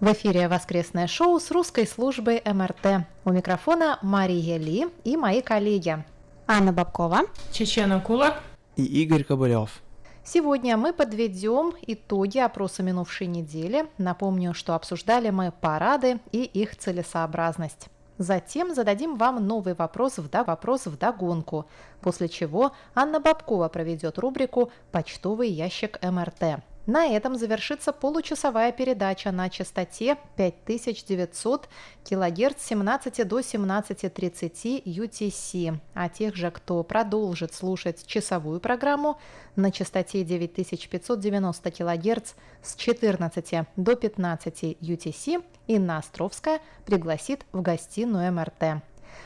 В эфире воскресное шоу с русской службой МРТ. У микрофона Мария Ли и мои коллеги Анна Бабкова, Чечена Кулак и Игорь Кобылев. Сегодня мы подведем итоги опроса минувшей недели. Напомню, что обсуждали мы парады и их целесообразность. Затем зададим вам новый вопрос в, да, вопрос в догонку, после чего Анна Бабкова проведет рубрику «Почтовый ящик МРТ». На этом завершится получасовая передача на частоте 5900 кГц с 17 до 17.30 UTC. А тех же, кто продолжит слушать часовую программу на частоте 9590 кГц с 14 до 15 UTC, Инна Островская пригласит в гостиную МРТ.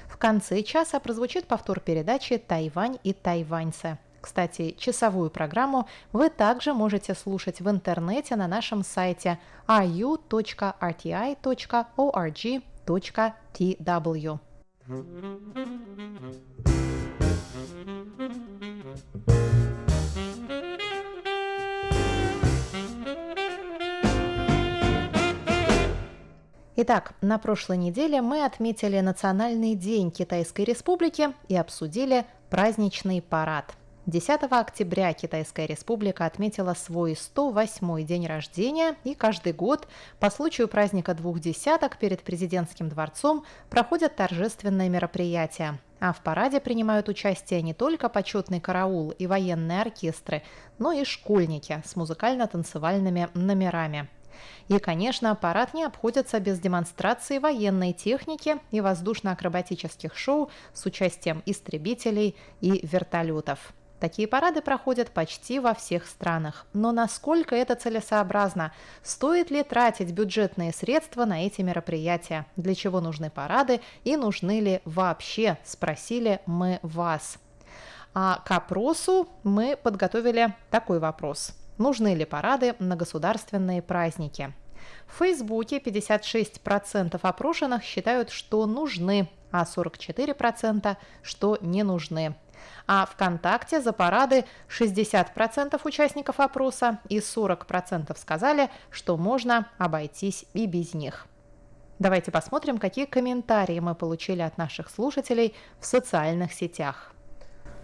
В конце часа прозвучит повтор передачи «Тайвань и тайваньцы». Кстати, часовую программу вы также можете слушать в интернете на нашем сайте ru.rti.org.tw. Итак, на прошлой неделе мы отметили Национальный день Китайской Республики и обсудили праздничный парад – 10 октября Китайская республика отметила свой 108-й день рождения, и каждый год по случаю праздника двух десяток перед президентским дворцом проходят торжественные мероприятия. А в параде принимают участие не только почетный караул и военные оркестры, но и школьники с музыкально-танцевальными номерами. И, конечно, парад не обходится без демонстрации военной техники и воздушно-акробатических шоу с участием истребителей и вертолетов. Такие парады проходят почти во всех странах. Но насколько это целесообразно? Стоит ли тратить бюджетные средства на эти мероприятия? Для чего нужны парады и нужны ли вообще? Спросили мы вас. А к опросу мы подготовили такой вопрос. Нужны ли парады на государственные праздники? В Фейсбуке 56% опрошенных считают, что нужны, а 44% что не нужны. А ВКонтакте за парады 60% участников опроса и 40% сказали, что можно обойтись и без них. Давайте посмотрим, какие комментарии мы получили от наших слушателей в социальных сетях.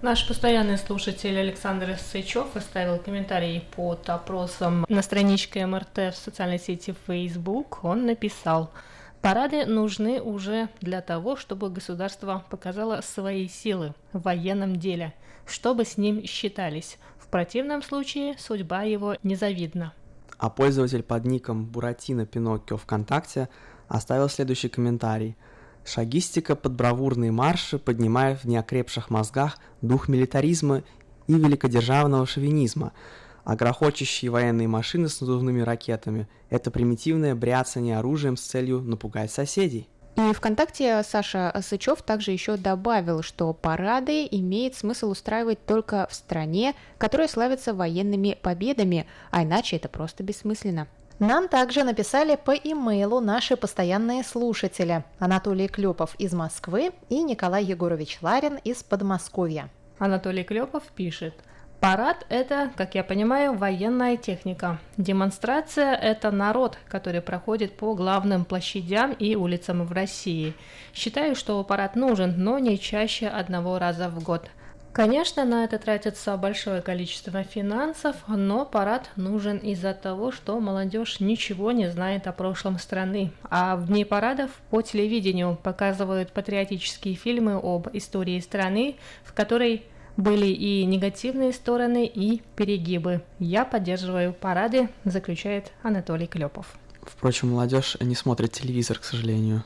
Наш постоянный слушатель Александр Сычев оставил комментарий под опросом на страничке МРТ в социальной сети Facebook. Он написал – Парады нужны уже для того, чтобы государство показало свои силы в военном деле, чтобы с ним считались. В противном случае судьба его незавидна. А пользователь под ником Буратино Пиноккио ВКонтакте оставил следующий комментарий. Шагистика под бравурные марши поднимает в неокрепших мозгах дух милитаризма и великодержавного шовинизма – а грохочущие военные машины с надувными ракетами – это примитивное бряцание оружием с целью напугать соседей. И ВКонтакте Саша Сычев также еще добавил, что парады имеет смысл устраивать только в стране, которая славится военными победами, а иначе это просто бессмысленно. Нам также написали по имейлу наши постоянные слушатели Анатолий Клепов из Москвы и Николай Егорович Ларин из Подмосковья. Анатолий Клепов пишет – Парад – это, как я понимаю, военная техника. Демонстрация – это народ, который проходит по главным площадям и улицам в России. Считаю, что парад нужен, но не чаще одного раза в год. Конечно, на это тратится большое количество финансов, но парад нужен из-за того, что молодежь ничего не знает о прошлом страны. А в дни парадов по телевидению показывают патриотические фильмы об истории страны, в которой были и негативные стороны, и перегибы. Я поддерживаю парады, заключает Анатолий Клепов. Впрочем, молодежь не смотрит телевизор, к сожалению.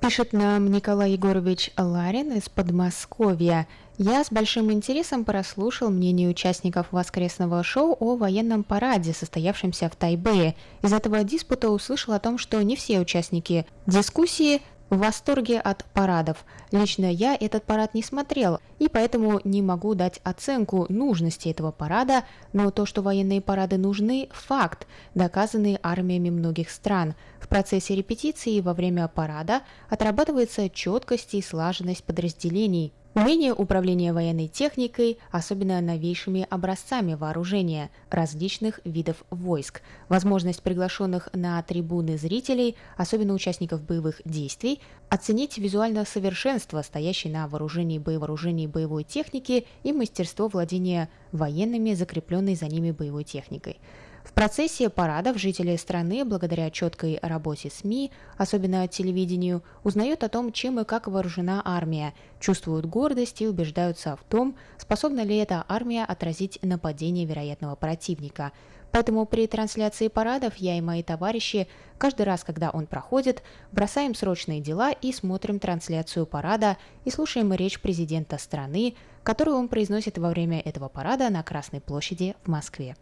Пишет нам Николай Егорович Ларин из Подмосковья. Я с большим интересом прослушал мнение участников воскресного шоу о военном параде, состоявшемся в Тайбэе. Из этого диспута услышал о том, что не все участники дискуссии в восторге от парадов. Лично я этот парад не смотрел, и поэтому не могу дать оценку нужности этого парада, но то, что военные парады нужны – факт, доказанный армиями многих стран. В процессе репетиции во время парада отрабатывается четкость и слаженность подразделений, Умение управления военной техникой, особенно новейшими образцами вооружения различных видов войск, возможность приглашенных на трибуны зрителей, особенно участников боевых действий, оценить визуальное совершенство, стоящее на вооружении боевооружений боевой техники и мастерство владения военными, закрепленной за ними боевой техникой – в процессе парадов жители страны, благодаря четкой работе СМИ, особенно телевидению, узнают о том, чем и как вооружена армия, чувствуют гордость и убеждаются в том, способна ли эта армия отразить нападение вероятного противника. Поэтому при трансляции парадов я и мои товарищи каждый раз, когда он проходит, бросаем срочные дела и смотрим трансляцию парада и слушаем речь президента страны, которую он произносит во время этого парада на Красной площади в Москве.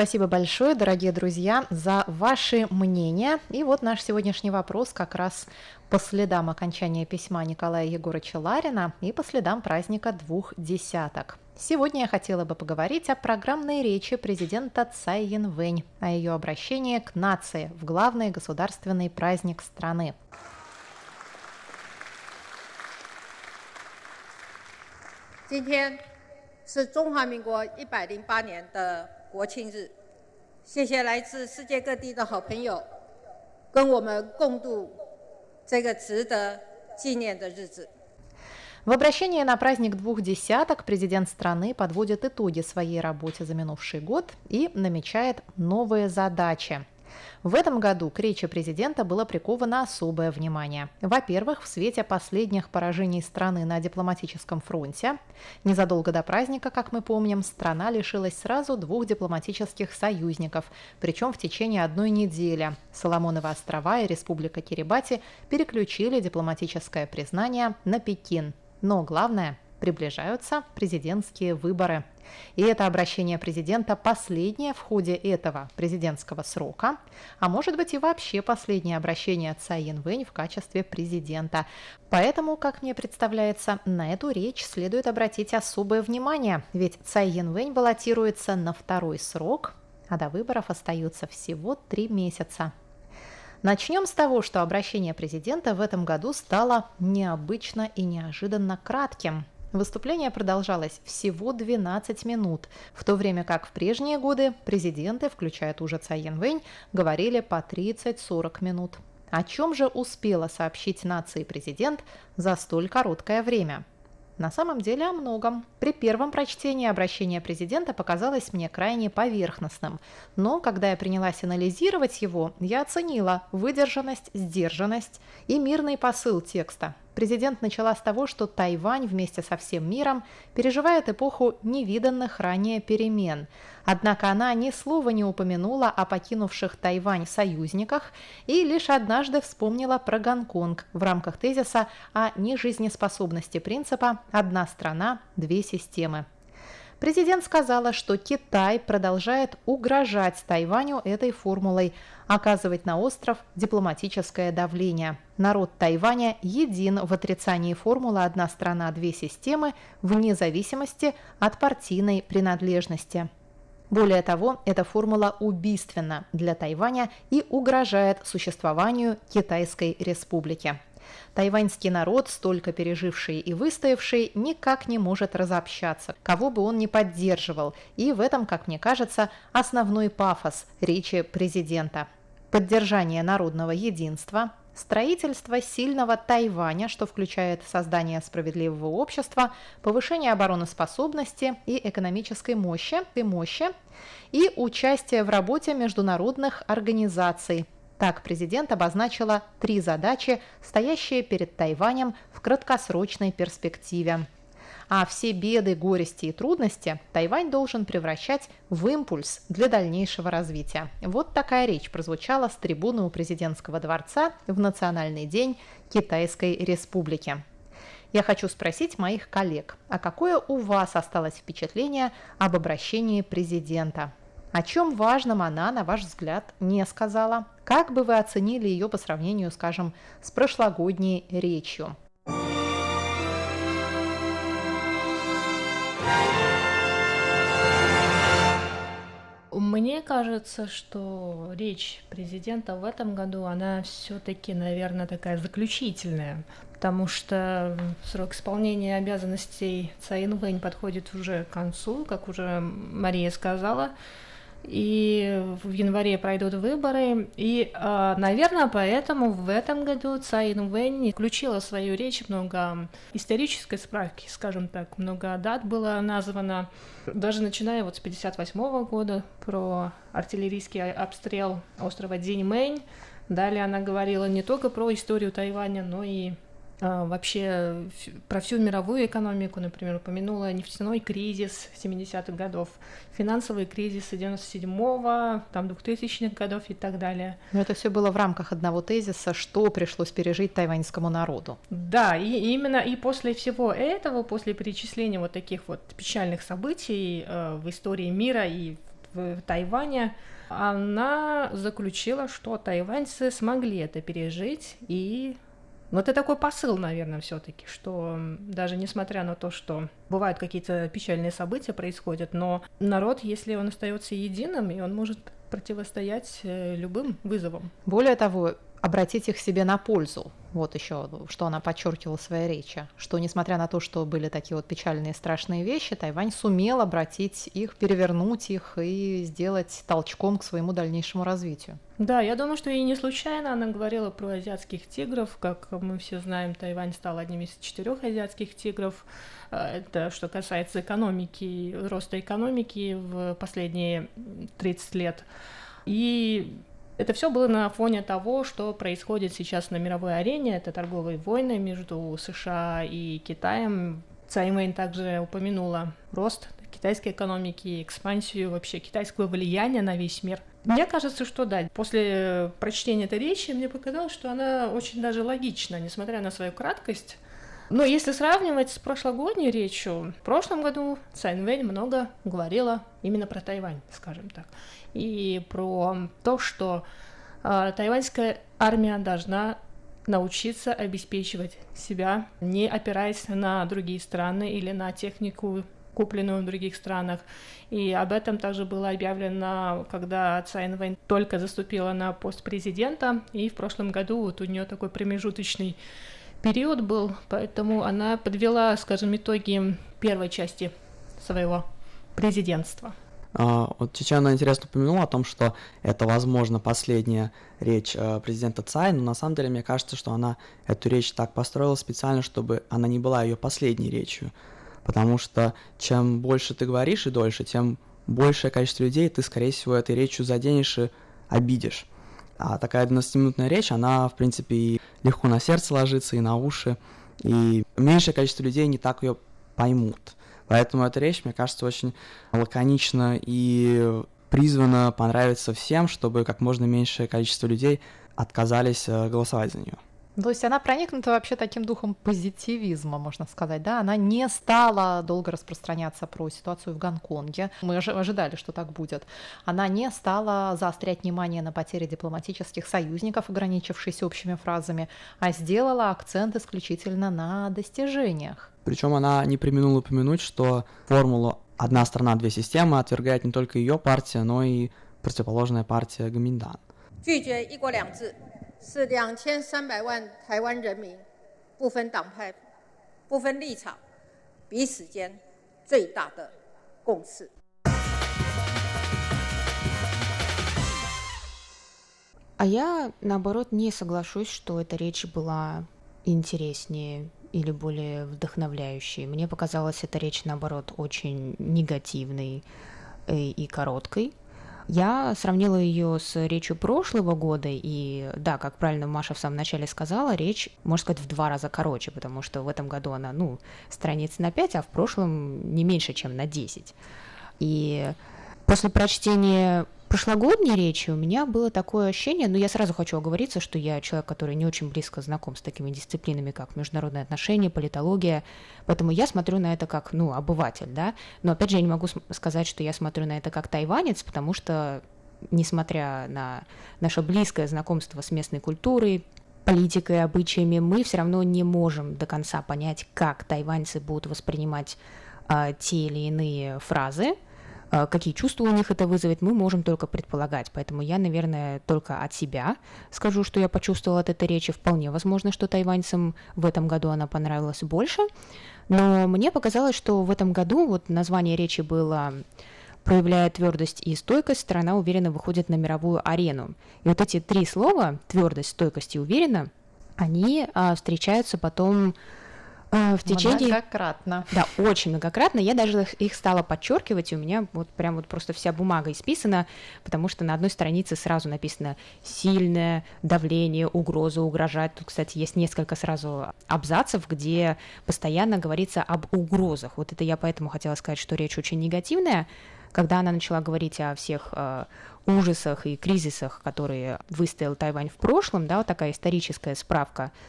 Спасибо большое, дорогие друзья, за ваши мнения. И вот наш сегодняшний вопрос как раз по следам окончания письма Николая Егоровича Ларина и по следам праздника двух десяток. Сегодня я хотела бы поговорить о программной речи президента Цай Янвэнь, о ее обращении к нации в главный государственный праздник страны. 今天是中华民国一百零八年的 国庆日，谢谢来自世界各地的好朋友，跟我们共度这个值得纪念的日子。В обращении на праздник двух десяток президент страны подводит итоги своей работе за минувший год и намечает новые задачи. в этом году к речи президента было приковано особое внимание. Во-первых, в свете последних поражений страны на дипломатическом фронте, незадолго до праздника, как мы помним, страна лишилась сразу двух дипломатических союзников, причем в течение одной недели. Соломоновы острова и Республика Кирибати переключили дипломатическое признание на Пекин. Но главное – приближаются президентские выборы. И это обращение президента последнее в ходе этого президентского срока, а может быть и вообще последнее обращение Цай Янвэнь в качестве президента. Поэтому, как мне представляется, на эту речь следует обратить особое внимание, ведь Цай Янвэнь баллотируется на второй срок, а до выборов остается всего три месяца. Начнем с того, что обращение президента в этом году стало необычно и неожиданно кратким. Выступление продолжалось всего 12 минут, в то время как в прежние годы президенты, включая ту же Цай Янвэнь, говорили по 30-40 минут. О чем же успела сообщить нации президент за столь короткое время? На самом деле о многом. При первом прочтении обращение президента показалось мне крайне поверхностным, но когда я принялась анализировать его, я оценила выдержанность, сдержанность и мирный посыл текста, Президент начала с того, что Тайвань вместе со всем миром переживает эпоху невиданных ранее перемен. Однако она ни слова не упомянула о покинувших Тайвань союзниках и лишь однажды вспомнила про Гонконг в рамках тезиса о нежизнеспособности принципа «одна страна, две системы». Президент сказала, что Китай продолжает угрожать Тайваню этой формулой, оказывать на остров дипломатическое давление. Народ Тайваня един в отрицании формулы «одна страна, две системы» вне зависимости от партийной принадлежности. Более того, эта формула убийственна для Тайваня и угрожает существованию Китайской республики. Тайваньский народ, столько переживший и выстоявший, никак не может разобщаться, кого бы он ни поддерживал, и в этом, как мне кажется, основной пафос речи президента. Поддержание народного единства, строительство сильного Тайваня, что включает создание справедливого общества, повышение обороноспособности и экономической мощи, и мощи, и участие в работе международных организаций, так президент обозначила три задачи, стоящие перед Тайванем в краткосрочной перспективе. А все беды, горести и трудности Тайвань должен превращать в импульс для дальнейшего развития. Вот такая речь прозвучала с трибуны у президентского дворца в Национальный день Китайской Республики. Я хочу спросить моих коллег, а какое у вас осталось впечатление об обращении президента? О чем важном она, на ваш взгляд, не сказала? Как бы вы оценили ее по сравнению, скажем, с прошлогодней речью? Мне кажется, что речь президента в этом году, она все-таки, наверное, такая заключительная, потому что срок исполнения обязанностей Цаин Вэнь подходит уже к концу, как уже Мария сказала и в январе пройдут выборы. И, а, наверное, поэтому в этом году Цай Инвэнь включила в свою речь много исторической справки, скажем так, много дат было названо, даже начиная вот с 58 года про артиллерийский обстрел острова Диньмэнь. Далее она говорила не только про историю Тайваня, но и вообще про всю мировую экономику, например, упомянула нефтяной кризис 70-х годов, финансовый кризис 97-го, там 2000-х годов и так далее. Но это все было в рамках одного тезиса, что пришлось пережить тайваньскому народу. Да, и именно и после всего этого, после перечисления вот таких вот печальных событий э, в истории мира и в Тайване, она заключила, что тайваньцы смогли это пережить и но это такой посыл, наверное, все-таки, что даже несмотря на то, что бывают какие-то печальные события происходят, но народ, если он остается единым, и он может противостоять э, любым вызовам. Более того, обратить их себе на пользу. Вот еще, что она подчеркивала в своей речи, что несмотря на то, что были такие вот печальные страшные вещи, Тайвань сумел обратить их, перевернуть их и сделать толчком к своему дальнейшему развитию. Да, я думаю, что и не случайно она говорила про азиатских тигров. Как мы все знаем, Тайвань стал одним из четырех азиатских тигров. Э, это что касается экономики, роста экономики в последние 30 лет. И это все было на фоне того, что происходит сейчас на мировой арене. Это торговые войны между США и Китаем. Цаймейн также упомянула рост китайской экономики, экспансию вообще китайского влияния на весь мир. Мне кажется, что да, после прочтения этой речи мне показалось, что она очень даже логична, несмотря на свою краткость. Но если сравнивать с прошлогодней речью, в прошлом году Цайн Вэнь много говорила именно про Тайвань, скажем так и про то, что э, тайваньская армия должна научиться обеспечивать себя, не опираясь на другие страны или на технику, купленную в других странах. И об этом также было объявлено, когда Цайн Вэнь только заступила на пост президента, и в прошлом году вот у нее такой промежуточный период был, поэтому она подвела, скажем, итоги первой части своего президентства. А, вот Чечена интересно упомянула о том, что это, возможно, последняя речь э, президента Цай, но на самом деле мне кажется, что она эту речь так построила специально, чтобы она не была ее последней речью. Потому что чем больше ты говоришь и дольше, тем большее количество людей ты, скорее всего, этой речью заденешь и обидишь. А такая 12-минутная речь, она, в принципе, и легко на сердце ложится, и на уши, и меньшее количество людей не так ее поймут. Поэтому эта речь, мне кажется, очень лаконична и призвана понравиться всем, чтобы как можно меньшее количество людей отказались э, голосовать за нее. То есть она проникнута вообще таким духом позитивизма, можно сказать, да? Она не стала долго распространяться про ситуацию в Гонконге. Мы ожидали, что так будет. Она не стала заострять внимание на потере дипломатических союзников, ограничившись общими фразами, а сделала акцент исключительно на достижениях. Причем она не применула упомянуть, что формулу «одна страна, две системы» отвергает не только ее партия, но и противоположная партия Гаминдан. 拒绝一国两制是两千三百万台湾人民不分党派、不分立场、彼此间最大的共识。А я, наоборот, не соглашусь, что эта речь была интереснее или более вдохновляющей. Мне показалась эта речь, наоборот, очень негативной и, э, и короткой. Я сравнила ее с речью прошлого года, и да, как правильно Маша в самом начале сказала, речь, можно сказать, в два раза короче, потому что в этом году она, ну, страниц на 5, а в прошлом не меньше, чем на 10. И после прочтения прошлогодней речи у меня было такое ощущение, но я сразу хочу оговориться, что я человек, который не очень близко знаком с такими дисциплинами, как международные отношения, политология, поэтому я смотрю на это как, ну, обыватель, да, но опять же я не могу сказать, что я смотрю на это как тайванец, потому что несмотря на наше близкое знакомство с местной культурой, политикой, обычаями, мы все равно не можем до конца понять, как тайваньцы будут воспринимать а, те или иные фразы, какие чувства у них это вызовет, мы можем только предполагать. Поэтому я, наверное, только от себя скажу, что я почувствовала от этой речи. Вполне возможно, что тайваньцам в этом году она понравилась больше. Но мне показалось, что в этом году вот название речи было проявляя твердость и стойкость, страна уверенно выходит на мировую арену. И вот эти три слова твердость, стойкость и уверенно, они а, встречаются потом а, в течение... Многократно. Да, очень многократно. Я даже их стала подчеркивать, и у меня вот прям вот просто вся бумага исписана, потому что на одной странице сразу написано «сильное давление, угроза, угрожать». Тут, кстати, есть несколько сразу абзацев, где постоянно говорится об угрозах. Вот это я поэтому хотела сказать, что речь очень негативная. Когда она начала говорить о всех э, ужасах и кризисах, которые выстоял Тайвань в прошлом, да, вот такая историческая справка –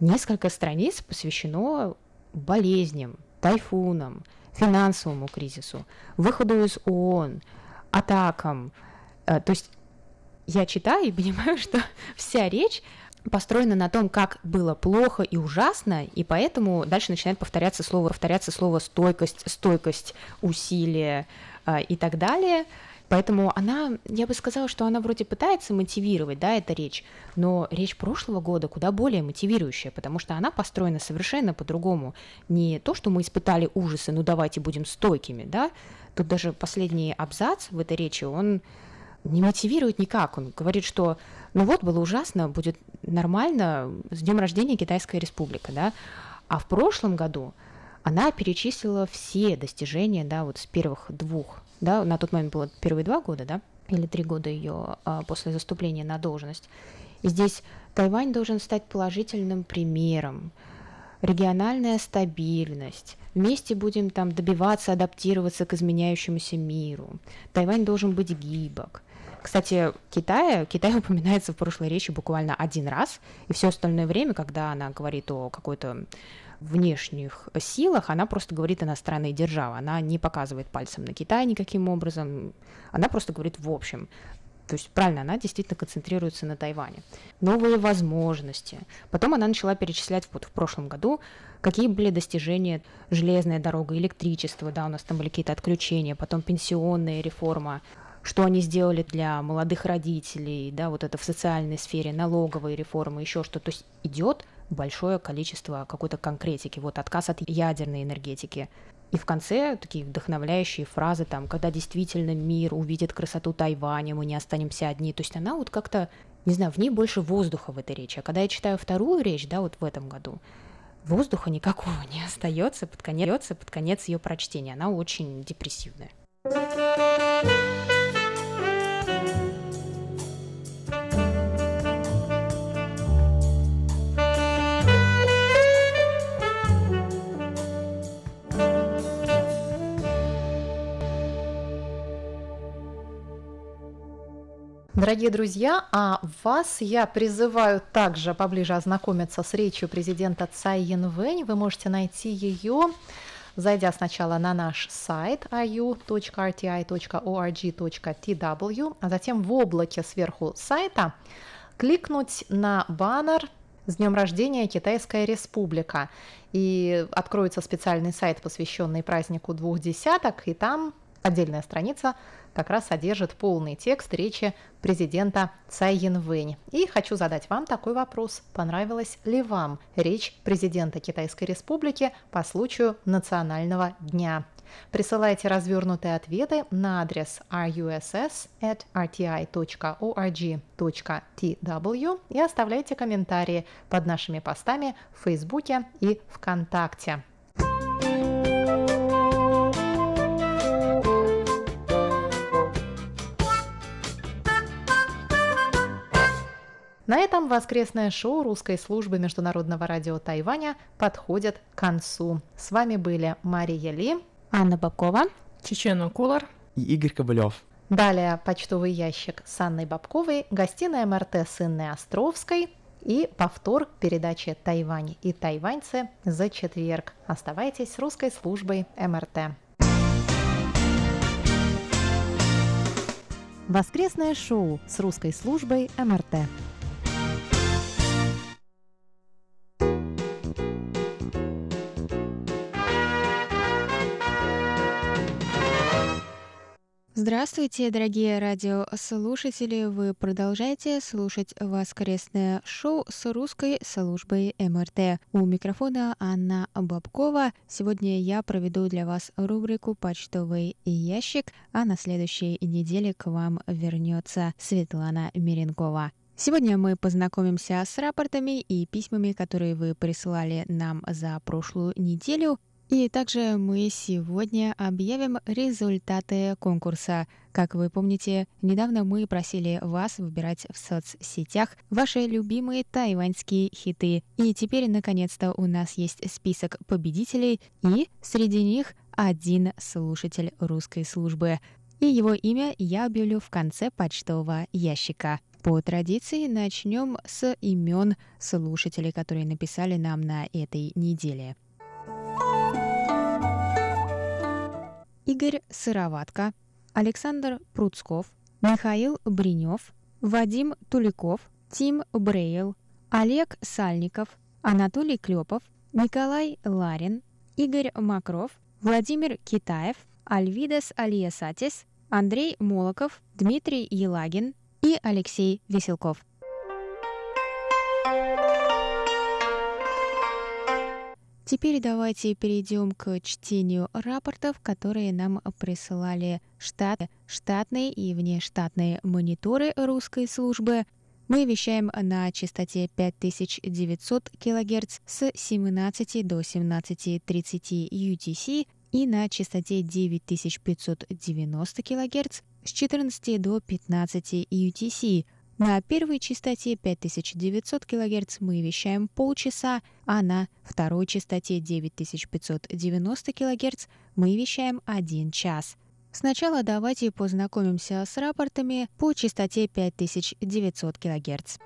Несколько страниц посвящено болезням, тайфунам, финансовому кризису, выходу из ООН, атакам. Э, то есть я читаю и понимаю, что вся речь построена на том, как было плохо и ужасно, и поэтому дальше начинает повторяться слово, повторяться слово стойкость, стойкость, усилие э, и так далее – Поэтому она, я бы сказала, что она вроде пытается мотивировать, да, эта речь, но речь прошлого года куда более мотивирующая, потому что она построена совершенно по-другому. Не то, что мы испытали ужасы, ну давайте будем стойкими, да, тут даже последний абзац в этой речи, он не мотивирует никак. Он говорит, что ну вот было ужасно, будет нормально, с днем рождения Китайская республика, да. А в прошлом году она перечислила все достижения, да, вот с первых двух да, на тот момент было первые два года, да, или три года ее а, после заступления на должность. И здесь Тайвань должен стать положительным примером. Региональная стабильность. Вместе будем там добиваться, адаптироваться к изменяющемуся миру. Тайвань должен быть гибок. Кстати, Китай, Китай упоминается в прошлой речи буквально один раз, и все остальное время, когда она говорит о какой-то внешних силах, она просто говорит иностранные державы, она не показывает пальцем на Китай никаким образом, она просто говорит в общем. То есть, правильно, она действительно концентрируется на Тайване. Новые возможности. Потом она начала перечислять вот в прошлом году, какие были достижения железная дорога, электричество, да, у нас там были какие-то отключения, потом пенсионная реформа, что они сделали для молодых родителей, да, вот это в социальной сфере, налоговые реформы, еще что. То есть идет большое количество какой-то конкретики, вот отказ от ядерной энергетики. И в конце такие вдохновляющие фразы, там, когда действительно мир увидит красоту Тайваня, мы не останемся одни. То есть она вот как-то, не знаю, в ней больше воздуха в этой речи. А когда я читаю вторую речь, да, вот в этом году, воздуха никакого не остается под конец, под конец ее прочтения. Она очень депрессивная. Дорогие друзья, а вас я призываю также поближе ознакомиться с речью президента Цай Янвэнь. Вы можете найти ее, зайдя сначала на наш сайт iu.rti.org.tw, а затем в облаке сверху сайта кликнуть на баннер с днем рождения Китайская Республика. И откроется специальный сайт, посвященный празднику двух десяток, и там отдельная страница как раз содержит полный текст речи президента Цай Янвэнь. И хочу задать вам такой вопрос. Понравилась ли вам речь президента Китайской Республики по случаю Национального дня? Присылайте развернутые ответы на адрес russ@rti.org.tw и оставляйте комментарии под нашими постами в Фейсбуке и ВКонтакте. На этом воскресное шоу русской службы Международного радио Тайваня подходит к концу. С вами были Мария Ли, Анна Бабкова, Чечена Кулар и Игорь Ковалев. Далее почтовый ящик с Анной Бабковой, гостиная МРТ с Инной Островской и повтор передачи «Тайвань и тайваньцы» за четверг. Оставайтесь с русской службой МРТ. Воскресное шоу с русской службой МРТ. Здравствуйте, дорогие радиослушатели! Вы продолжаете слушать воскресное шоу с русской службой МРТ. У микрофона Анна Бабкова. Сегодня я проведу для вас рубрику «Почтовый ящик», а на следующей неделе к вам вернется Светлана Миренкова. Сегодня мы познакомимся с рапортами и письмами, которые вы присылали нам за прошлую неделю. И также мы сегодня объявим результаты конкурса. Как вы помните, недавно мы просили вас выбирать в соцсетях ваши любимые тайваньские хиты. И теперь, наконец-то, у нас есть список победителей, и среди них один слушатель русской службы. И его имя я объявлю в конце почтового ящика. По традиции начнем с имен слушателей, которые написали нам на этой неделе. Игорь Сыроватко, Александр Пруцков, Михаил Бринев, Вадим Туликов, Тим Брейл, Олег Сальников, Анатолий Клепов, Николай Ларин, Игорь Макров, Владимир Китаев, Альвидес Алиесатис, Андрей Молоков, Дмитрий Елагин и Алексей Веселков. Теперь давайте перейдем к чтению рапортов, которые нам присылали штат, штатные и внештатные мониторы русской службы. Мы вещаем на частоте 5900 кГц с 17 до 17.30 UTC и на частоте 9590 кГц с 14 до 15 UTC – на первой частоте 5900 кГц мы вещаем полчаса, а на второй частоте 9590 кГц мы вещаем 1 час. Сначала давайте познакомимся с рапортами по частоте 5900 кГц.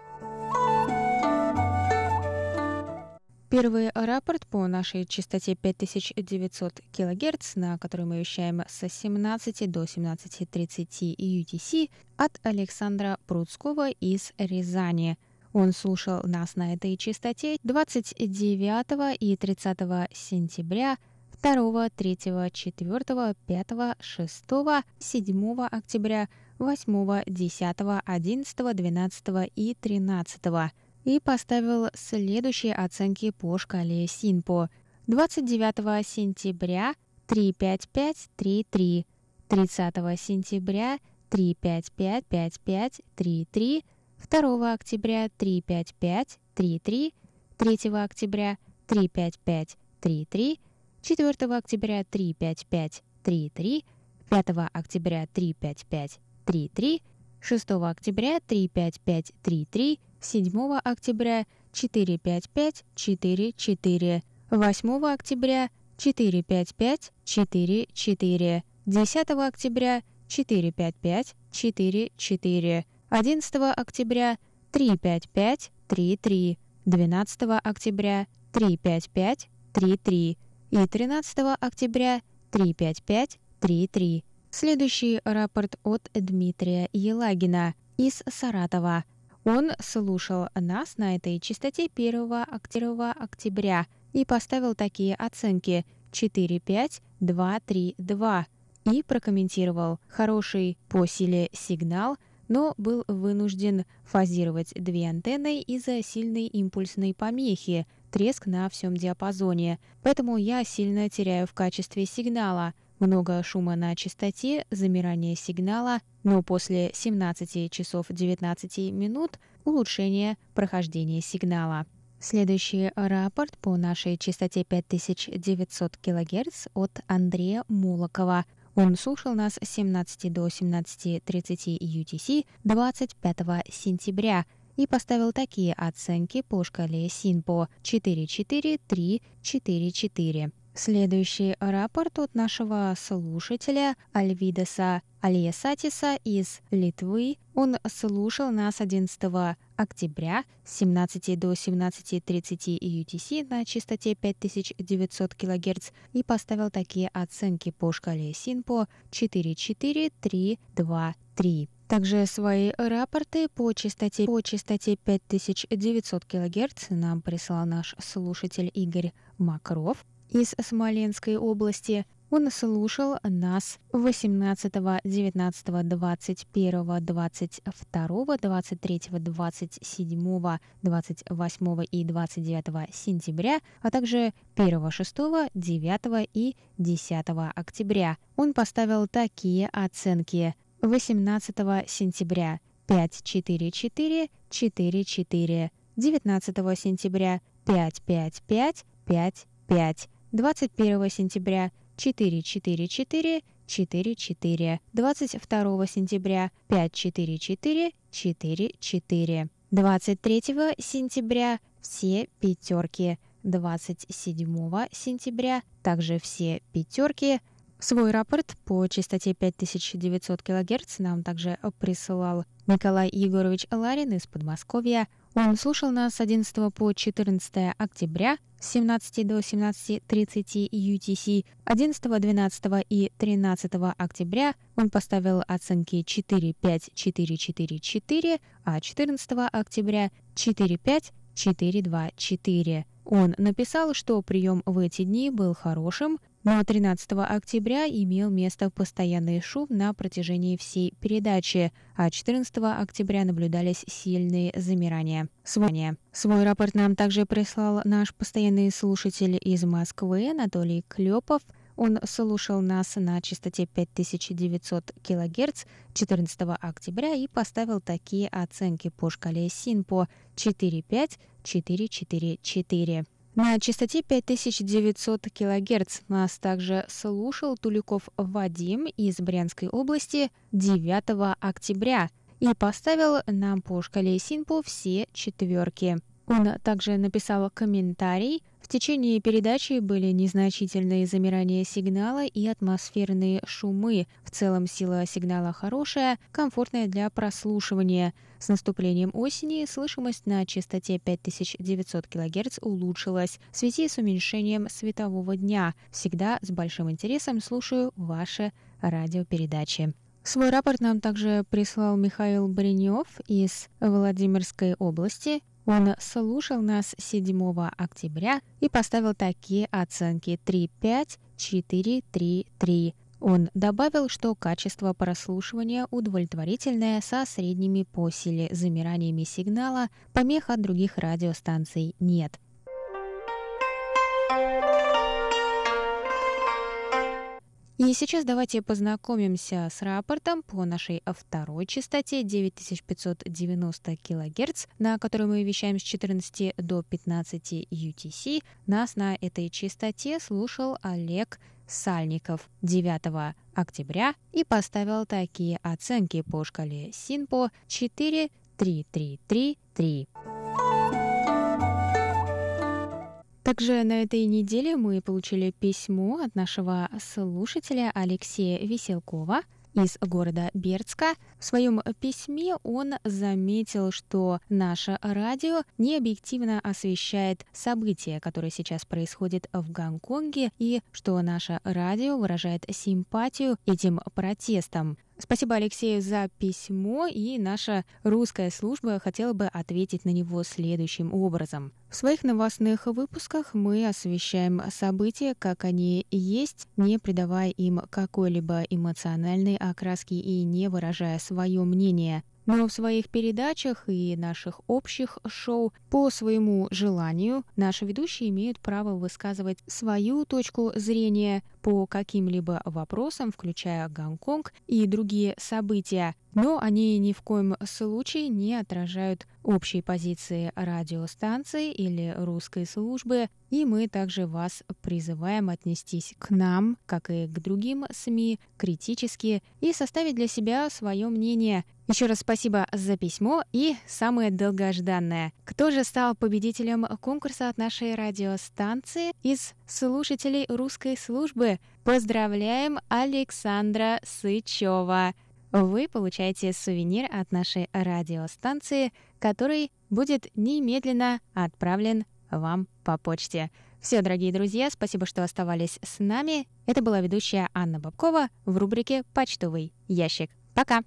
Первый рапорт по нашей частоте 5900 кГц, на которой мы вещаем с 17 до 17.30 UTC, от Александра Пруцкого из Рязани. Он слушал нас на этой частоте 29 и 30 сентября 2, 3, 4, 5, 6, 7 октября, 8, 10, 11, 12 и 13 и поставил следующие оценки по шкале СИНПО. 29 сентября 35533, 30 сентября 3555533, 2 октября 35533, 3 октября 35533, 4 октября 35533, 5 октября 35533, 6 октября 35533, 7 октября 45544, 8 октября 45544, 10 октября 45544, 11 октября 35533, 12 октября 35533 и 13 октября 35533. Следующий рапорт от Дмитрия Елагина из Саратова. Он слушал нас на этой частоте 1 октября и поставил такие оценки 4, 5, 2, 3, 2 и прокомментировал хороший по силе сигнал, но был вынужден фазировать две антенны из-за сильной импульсной помехи, треск на всем диапазоне. Поэтому я сильно теряю в качестве сигнала – много шума на частоте, замирание сигнала, но после 17 часов 19 минут улучшение прохождения сигнала. Следующий рапорт по нашей частоте 5900 кГц от Андрея Мулакова. Он слушал нас с 17 до 17.30 UTC 25 сентября и поставил такие оценки по шкале СИНПО 4-4-3-4-4. Следующий рапорт от нашего слушателя Альвидеса Алиесатиса из Литвы. Он слушал нас 11 октября с 17 до 17.30 UTC на частоте 5900 кГц и поставил такие оценки по шкале СИНПО 4, 4, 3, 2, 3. Также свои рапорты по частоте, по частоте 5900 кГц нам прислал наш слушатель Игорь Макров из Смоленской области. Он слушал нас 18, 19, 21, 22, 23, 27, 28 и 29 сентября, а также 1, 6, 9 и 10 октября. Он поставил такие оценки. 18 сентября 5, 4, 4, 4, 4, 19 сентября 5, 5, 5, 5, 5, 21 сентября 4, 4, 4, 4, 4, 22 сентября 5, 4, 4, 4, 4, 23 сентября все пятерки, 27 сентября также все пятерки, Свой рапорт по частоте 5900 кГц нам также присылал Николай Егорович Ларин из Подмосковья. Он слушал нас с 11 по 14 октября с 17 до 17.30 UTC, 11, 12 и 13 октября он поставил оценки 4, 5, 4, 4, 4, а 14 октября 4, 5, 4, 2, 4. Он написал, что прием в эти дни был хорошим, но 13 октября имел место постоянный шум на протяжении всей передачи, а 14 октября наблюдались сильные замирания. Свой, Свой рапорт нам также прислал наш постоянный слушатель из Москвы Анатолий Клепов. Он слушал нас на частоте 5900 кГц 14 октября и поставил такие оценки по шкале СИНПО 4.5, 4.4.4. На частоте 5900 кГц нас также слушал Туликов Вадим из Брянской области 9 октября и поставил нам по шкале Синпо все четверки. Он также написал комментарий. В течение передачи были незначительные замирания сигнала и атмосферные шумы. В целом сила сигнала хорошая, комфортная для прослушивания. С наступлением осени слышимость на частоте 5900 кГц улучшилась в связи с уменьшением светового дня. Всегда с большим интересом слушаю ваши радиопередачи. Свой рапорт нам также прислал Михаил Бринев из Владимирской области. Он слушал нас 7 октября и поставил такие оценки 3-5, 4-3-3. Он добавил, что качество прослушивания удовлетворительное со средними по силе замираниями сигнала, помех от других радиостанций нет. И сейчас давайте познакомимся с рапортом по нашей второй частоте 9590 кГц, на которой мы вещаем с 14 до 15 UTC. Нас на этой частоте слушал Олег Сальников 9 октября и поставил такие оценки по шкале СИНПО 4, 3, 3, 3, 3. Также на этой неделе мы получили письмо от нашего слушателя Алексея Веселкова из города Бердска. В своем письме он заметил, что наше радио не объективно освещает события, которые сейчас происходят в Гонконге, и что наше радио выражает симпатию этим протестам. Спасибо Алексею за письмо, и наша русская служба хотела бы ответить на него следующим образом. В своих новостных выпусках мы освещаем события, как они есть, не придавая им какой-либо эмоциональной окраски и не выражая свое мнение. Но в своих передачах и наших общих шоу по своему желанию наши ведущие имеют право высказывать свою точку зрения по каким-либо вопросам, включая Гонконг и другие события, но они ни в коем случае не отражают общей позиции радиостанции или русской службы, и мы также вас призываем отнестись к нам, как и к другим СМИ, критически и составить для себя свое мнение. Еще раз спасибо за письмо и самое долгожданное. Кто же стал победителем конкурса от нашей радиостанции из слушателей русской службы? Поздравляем Александра Сычева! Вы получаете сувенир от нашей радиостанции, который будет немедленно отправлен вам по почте. Все, дорогие друзья, спасибо, что оставались с нами. Это была ведущая Анна Бабкова в рубрике «Почтовый ящик». Пока!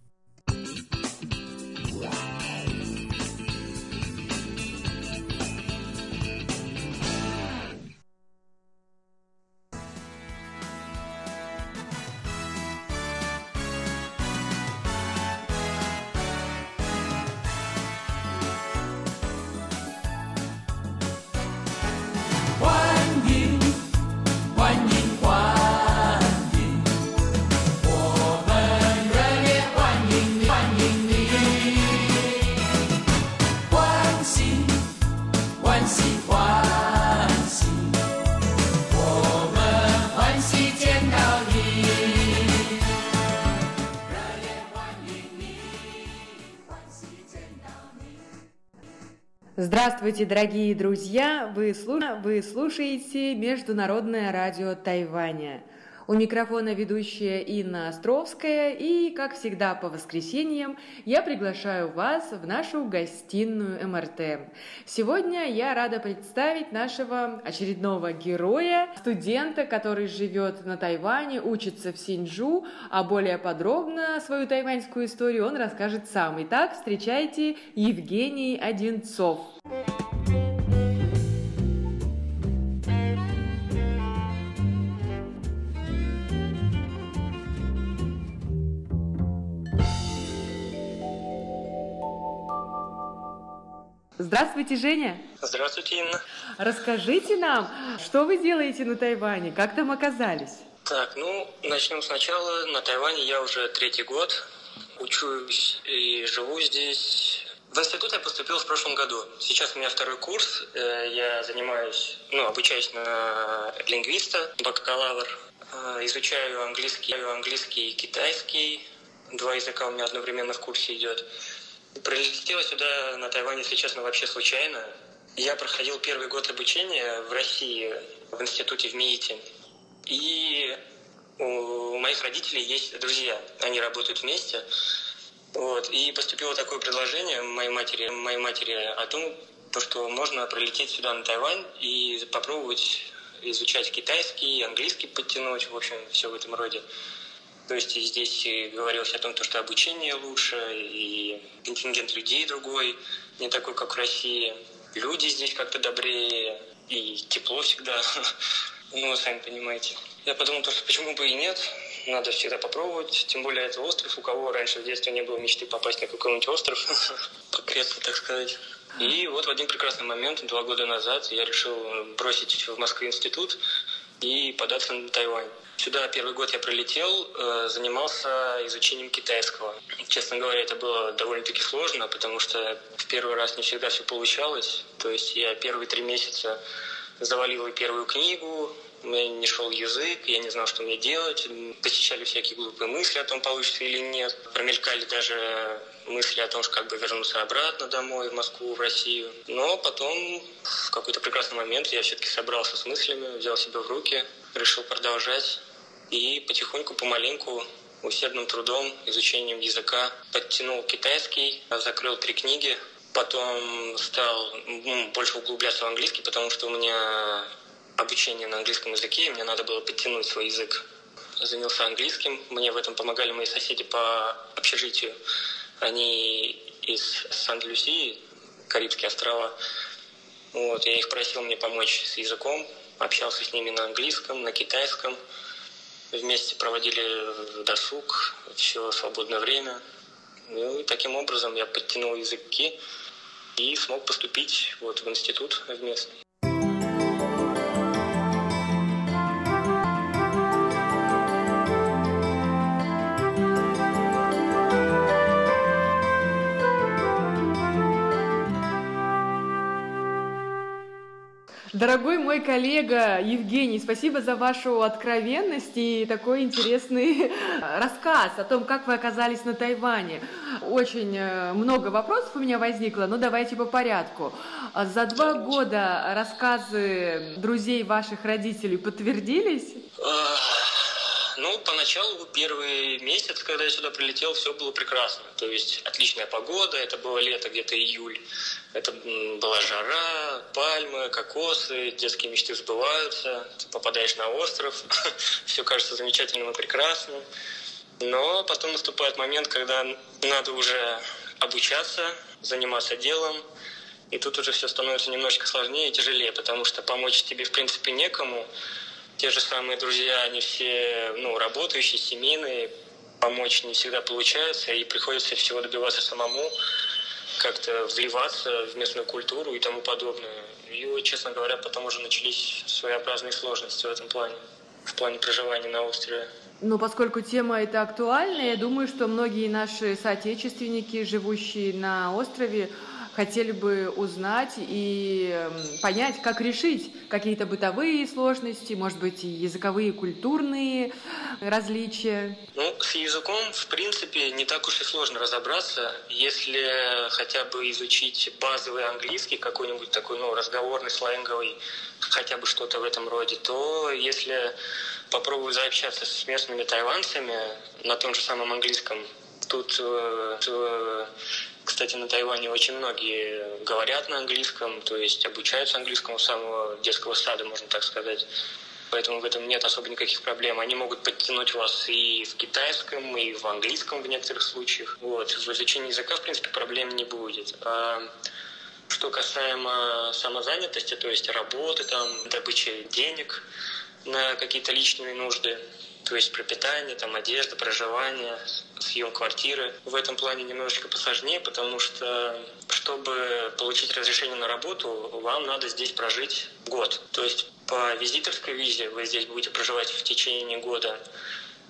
Здравствуйте, дорогие друзья! Вы, слуш... Вы слушаете Международное радио Тайваня. У микрофона ведущая Инна Островская, и, как всегда, по воскресеньям я приглашаю вас в нашу гостиную МРТ. Сегодня я рада представить нашего очередного героя, студента, который живет на Тайване, учится в Синьчжу, а более подробно свою тайваньскую историю он расскажет сам. Итак, встречайте Евгений Одинцов. Здравствуйте, Женя. Здравствуйте, Инна. Расскажите нам, что вы делаете на Тайване, как там оказались? Так, ну, начнем сначала. На Тайване я уже третий год учусь и живу здесь. В институт я поступил в прошлом году. Сейчас у меня второй курс. Э, я занимаюсь, ну, обучаюсь на лингвиста, бакалавр. Э, изучаю английский, английский и китайский. Два языка у меня одновременно в курсе идет. Прилетела сюда, на Тайвань, если честно, вообще случайно. Я проходил первый год обучения в России, в институте в МИИТе. И у моих родителей есть друзья, они работают вместе. Вот. И поступило такое предложение моей матери, моей матери о том, то, что можно прилететь сюда на Тайвань и попробовать изучать китайский, английский подтянуть, в общем, все в этом роде. То есть здесь говорилось о том, что обучение лучше, и контингент людей другой, не такой, как в России. Люди здесь как-то добрее, и тепло всегда. Ну, вы сами понимаете. Я подумал, что почему бы и нет, надо всегда попробовать. Тем более это остров, у кого раньше в детстве не было мечты попасть на какой-нибудь остров, покреться, так сказать. И вот в один прекрасный момент, два года назад, я решил бросить в Москве институт и податься на Тайвань. Сюда первый год я прилетел, э, занимался изучением китайского. Честно говоря, это было довольно-таки сложно, потому что в первый раз не всегда все получалось. То есть я первые три месяца завалил первую книгу, у меня не шел язык, я не знал, что мне делать. Посещали всякие глупые мысли о том, получится или нет. Промелькали даже мысли о том, что как бы вернуться обратно домой, в Москву, в Россию. Но потом, в какой-то прекрасный момент, я все-таки собрался с мыслями, взял себя в руки, решил продолжать. И потихоньку, помаленьку, усердным трудом, изучением языка подтянул китайский, закрыл три книги, потом стал больше углубляться в английский, потому что у меня обучение на английском языке, и мне надо было подтянуть свой язык. Занялся английским, мне в этом помогали мои соседи по общежитию. Они из Сан-Люсии, Карибские острова. Вот, я их просил мне помочь с языком, общался с ними на английском, на китайском – вместе проводили досуг, все свободное время. Ну и таким образом я подтянул языки и смог поступить вот в институт в местный. Дорогой мой коллега Евгений, спасибо за вашу откровенность и такой интересный рассказ о том, как вы оказались на Тайване. Очень э, много вопросов у меня возникло, но давайте по порядку. За два года рассказы друзей ваших родителей подтвердились? Ну, поначалу, первый месяц, когда я сюда прилетел, все было прекрасно. То есть отличная погода, это было лето, где-то июль. Это была жара, пальмы, кокосы, детские мечты сбываются. Ты попадаешь на остров, все кажется замечательным и прекрасным. Но потом наступает момент, когда надо уже обучаться, заниматься делом, и тут уже все становится немножечко сложнее и тяжелее, потому что помочь тебе, в принципе, некому те же самые друзья, они все ну, работающие, семейные, помочь не всегда получается, и приходится всего добиваться самому, как-то вливаться в местную культуру и тому подобное. И, честно говоря, потом уже начались своеобразные сложности в этом плане, в плане проживания на острове. Но поскольку тема эта актуальная, я думаю, что многие наши соотечественники, живущие на острове, хотели бы узнать и эм, понять, как решить какие-то бытовые сложности, может быть, и языковые, культурные различия. Ну, с языком, в принципе, не так уж и сложно разобраться, если хотя бы изучить базовый английский, какой-нибудь такой, ну, разговорный, сленговый, хотя бы что-то в этом роде, то если попробовать заобщаться с местными тайванцами на том же самом английском, тут э, кстати, на Тайване очень многие говорят на английском, то есть обучаются английскому с самого детского сада, можно так сказать. Поэтому в этом нет особо никаких проблем. Они могут подтянуть вас и в китайском, и в английском в некоторых случаях. Вот. В изучении языка, в принципе, проблем не будет. А что касаемо самозанятости, то есть работы, там, добычи денег на какие-то личные нужды, то есть пропитание, там, одежда, проживание, съем квартиры. В этом плане немножечко посложнее, потому что, чтобы получить разрешение на работу, вам надо здесь прожить год. То есть по визиторской визе вы здесь будете проживать в течение года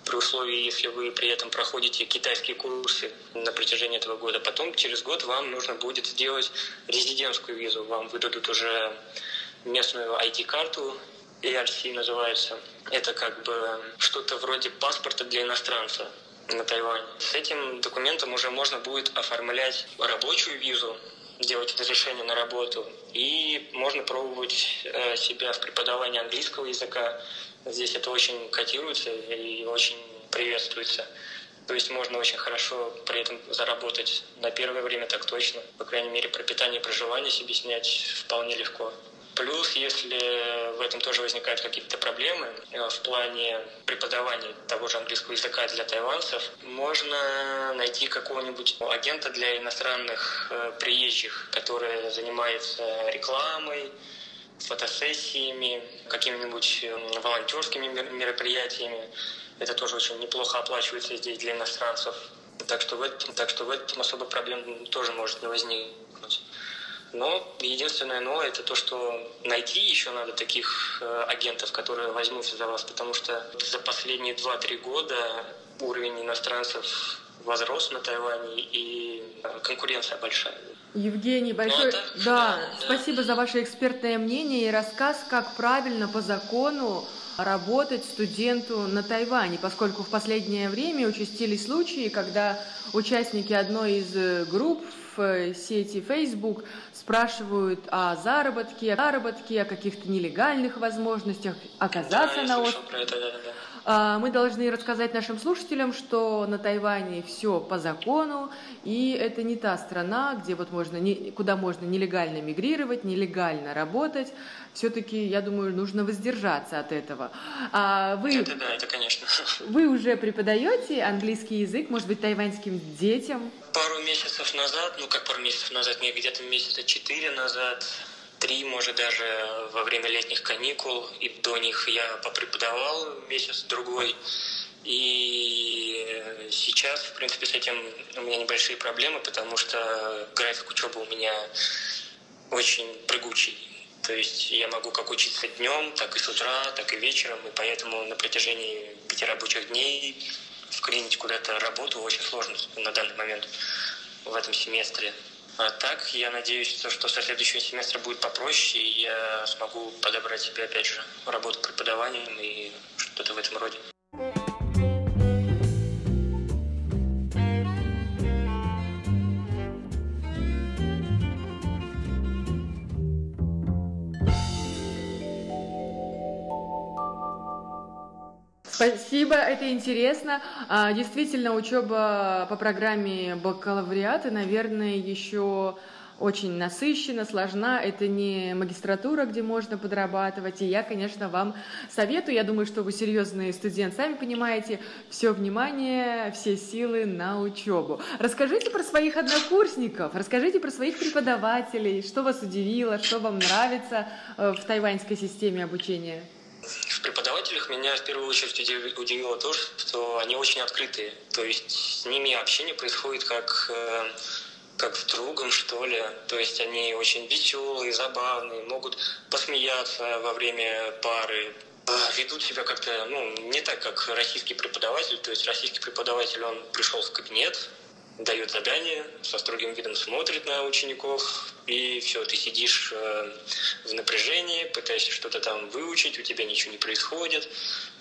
при условии, если вы при этом проходите китайские курсы на протяжении этого года. Потом через год вам нужно будет сделать резидентскую визу. Вам выдадут уже местную ID-карту, ERC называется. Это как бы что-то вроде паспорта для иностранца на Тайване. С этим документом уже можно будет оформлять рабочую визу, делать разрешение на работу, и можно пробовать э, себя в преподавании английского языка. Здесь это очень котируется и очень приветствуется. То есть можно очень хорошо при этом заработать на первое время так точно. По крайней мере, пропитание и проживание себе снять вполне легко. Плюс, если в этом тоже возникают какие-то проблемы э, в плане преподавания того же английского языка для тайванцев, можно найти какого-нибудь агента для иностранных э, приезжих, который занимается рекламой, фотосессиями, какими-нибудь волонтерскими мероприятиями. Это тоже очень неплохо оплачивается здесь для иностранцев. Так что в этом, так что в этом особо проблем тоже может не возникнуть. Но единственное но это то, что найти еще надо таких э, агентов, которые возьмутся за вас, потому что за последние 2-3 года уровень иностранцев возрос на Тайване и э, конкуренция большая. Евгений, ну, большое это, да, да, спасибо да. за ваше экспертное мнение и рассказ, как правильно по закону работать студенту на Тайване, поскольку в последнее время участились случаи, когда участники одной из э, групп в сети Facebook спрашивают о заработке, о заработке, о каких-то нелегальных возможностях оказаться да, на острове. Да, да, да. А, мы должны рассказать нашим слушателям, что на Тайване все по закону, и это не та страна, где вот можно, куда можно нелегально мигрировать, нелегально работать. Все-таки, я думаю, нужно воздержаться от этого. А вы, это да, это конечно. Вы уже преподаете английский язык, может быть, тайваньским детям? Пару месяцев назад, ну как пару месяцев назад, мне где-то месяца четыре назад три, может, даже во время летних каникул, и до них я попреподавал месяц-другой. И сейчас, в принципе, с этим у меня небольшие проблемы, потому что график учебы у меня очень прыгучий. То есть я могу как учиться днем, так и с утра, так и вечером, и поэтому на протяжении пяти рабочих дней вклинить куда-то работу очень сложно на данный момент в этом семестре. А так, я надеюсь, что со следующего семестра будет попроще, и я смогу подобрать себе, опять же, работу преподаванием и что-то в этом роде. Спасибо, это интересно. А, действительно, учеба по программе бакалавриата, наверное, еще очень насыщена, сложна. Это не магистратура, где можно подрабатывать. И я, конечно, вам советую. Я думаю, что вы серьезный студент, сами понимаете, все внимание, все силы на учебу. Расскажите про своих однокурсников, расскажите про своих преподавателей, что вас удивило, что вам нравится э, в тайваньской системе обучения. В преподавателях меня в первую очередь удивило то, что они очень открытые. То есть с ними общение происходит как, э, как с другом, что ли. То есть они очень веселые, забавные, могут посмеяться во время пары, а, ведут себя как-то ну, не так, как российский преподаватель. То есть российский преподаватель, он пришел в кабинет, дает задание, со строгим видом смотрит на учеников, и все, ты сидишь э, в напряжении, пытаешься что-то там выучить, у тебя ничего не происходит,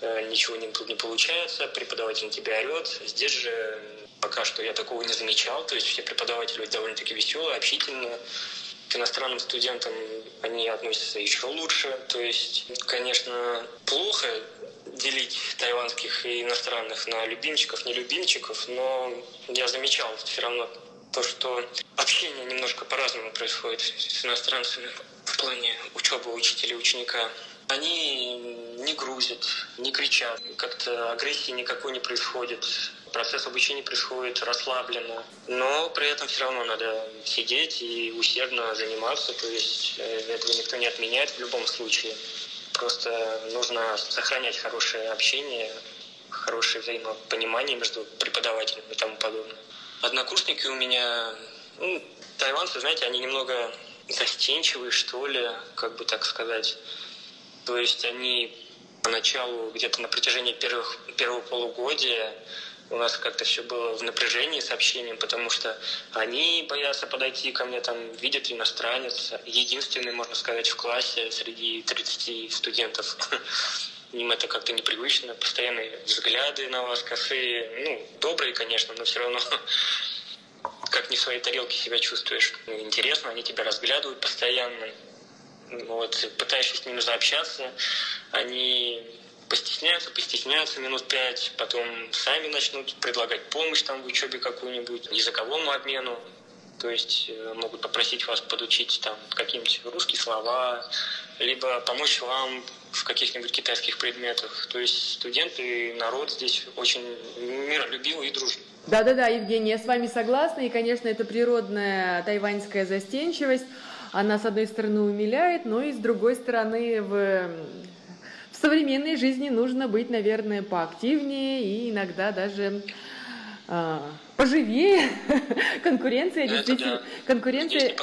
э, ничего не, не получается, преподаватель на тебя орет. Здесь же пока что я такого не замечал, то есть все преподаватели довольно-таки веселые, общительные, к иностранным студентам они относятся еще лучше. То есть, конечно, плохо делить тайванских и иностранных на любимчиков, не любимчиков, но я замечал все равно то, что общение немножко по-разному происходит с иностранцами в плане учебы учителя и ученика. Они не грузят, не кричат, как-то агрессии никакой не происходит. Процесс обучения происходит расслабленно, но при этом все равно надо сидеть и усердно заниматься, то есть э, этого никто не отменяет в любом случае. Просто нужно сохранять хорошее общение, хорошее взаимопонимание между преподавателем и тому подобное. Однокурсники у меня, ну, тайванцы, знаете, они немного застенчивые, что ли, как бы так сказать. То есть они поначалу, где-то на протяжении первых, первого полугодия у нас как-то все было в напряжении с общением, потому что они боятся подойти ко мне, там, видят иностранец, единственный, можно сказать, в классе среди 30 студентов. Им это как-то непривычно, постоянные взгляды на вас косые, ну, добрые, конечно, но все равно как не в своей тарелке себя чувствуешь. Интересно, они тебя разглядывают постоянно. Вот, пытаешься с ними заобщаться, они постесняются, постесняются минут пять, потом сами начнут предлагать помощь там в учебе какую-нибудь, языковому обмену. То есть э, могут попросить вас подучить там какие-нибудь русские слова, либо помочь вам в каких-нибудь китайских предметах. То есть студенты и народ здесь очень миролюбивый и дружный. Да-да-да, Евгения, я с вами согласна. И, конечно, это природная тайваньская застенчивость. Она, с одной стороны, умиляет, но и с другой стороны, в в современной жизни нужно быть, наверное, поактивнее и иногда даже э, поживее. конкуренция Это действительно, да. конкуренция,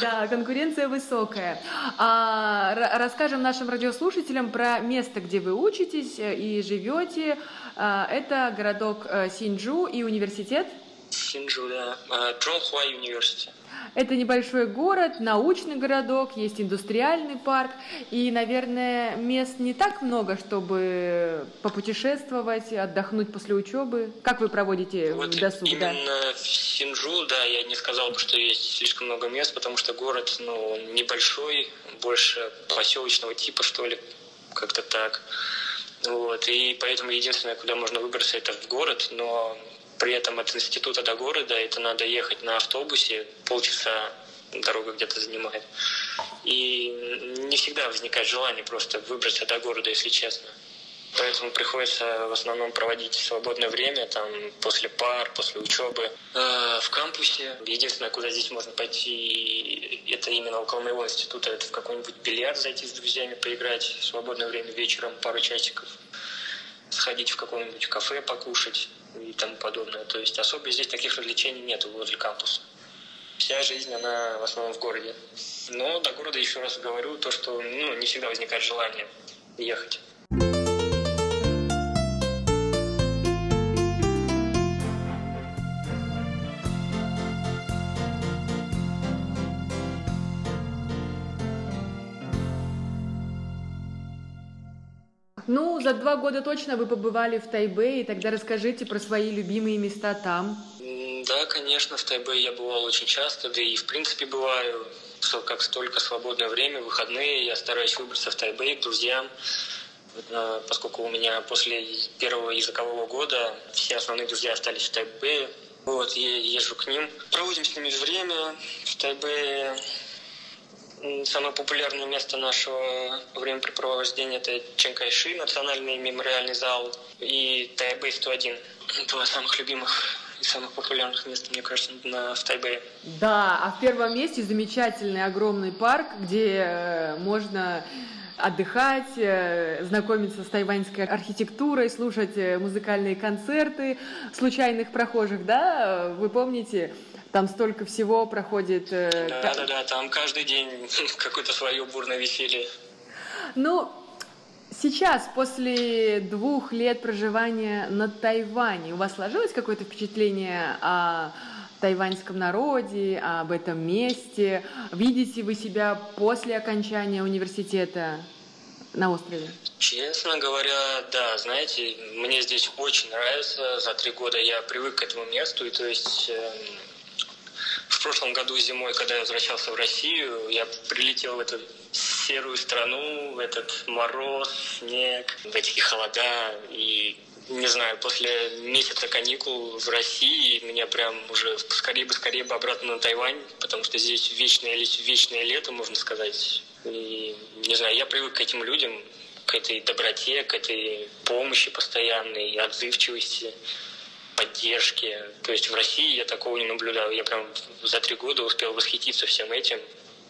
да, конкуренция высокая. А, расскажем нашим радиослушателям про место, где вы учитесь э, и живете. А, это городок э, Синджу и университет. Синджу, да. Чжонхуа университет. Это небольшой город, научный городок, есть индустриальный парк, и, наверное, мест не так много, чтобы попутешествовать, отдохнуть после учебы. Как вы проводите вот досуг? Именно да? в Синджу, да, я не сказал бы, что есть слишком много мест, потому что город, ну, небольшой, больше поселочного типа, что ли, как-то так. Вот, и поэтому единственное, куда можно выбраться, это в город, но при этом от института до города это надо ехать на автобусе, полчаса дорога где-то занимает. И не всегда возникает желание просто выбраться до города, если честно. Поэтому приходится в основном проводить свободное время, там, после пар, после учебы э, в кампусе. Единственное, куда здесь можно пойти, это именно около моего института, это в какой-нибудь бильярд зайти с друзьями, поиграть в свободное время вечером, пару часиков, сходить в какое-нибудь кафе, покушать и тому подобное. То есть особо здесь таких развлечений нет возле кампуса. Вся жизнь, она в основном в городе. Но до города, еще раз говорю, то, что ну, не всегда возникает желание ехать. За два года точно вы побывали в Тайбэе, тогда расскажите про свои любимые места там. Да, конечно, в Тайбэе я бывал очень часто, да и в принципе бываю, как столько свободное время, выходные, я стараюсь выбраться в Тайбэй к друзьям, э, поскольку у меня после первого языкового года все основные друзья остались в Тайбэе. Вот, я езжу к ним, проводим с ними время. В Тайбэе Самое популярное место нашего времяпрепровождения – это Ченкайши, национальный мемориальный зал, и Тайбэй 101. Два самых любимых и самых популярных мест, мне кажется, на, в Тайбэе. Да, а в первом месте замечательный огромный парк, где э, можно отдыхать, э, знакомиться с тайваньской архитектурой, слушать э, музыкальные концерты случайных прохожих, да? Вы помните, там столько всего проходит. Э, да, да, да, там каждый день какое-то свое бурное веселье. Ну, сейчас, после двух лет проживания на Тайване, у вас сложилось какое-то впечатление о тайваньском народе, об этом месте? Видите вы себя после окончания университета на острове? Честно говоря, да, знаете, мне здесь очень нравится. За три года я привык к этому месту, и то есть эм, в прошлом году зимой, когда я возвращался в Россию, я прилетел в эту серую страну, в этот мороз, снег, в эти холода. И, не знаю, после месяца каникул в России меня прям уже скорее бы, скорее бы обратно на Тайвань, потому что здесь вечное, вечное лето, можно сказать. И, не знаю, я привык к этим людям, к этой доброте, к этой помощи постоянной, отзывчивости поддержки. То есть в России я такого не наблюдал. Я прям за три года успел восхититься всем этим.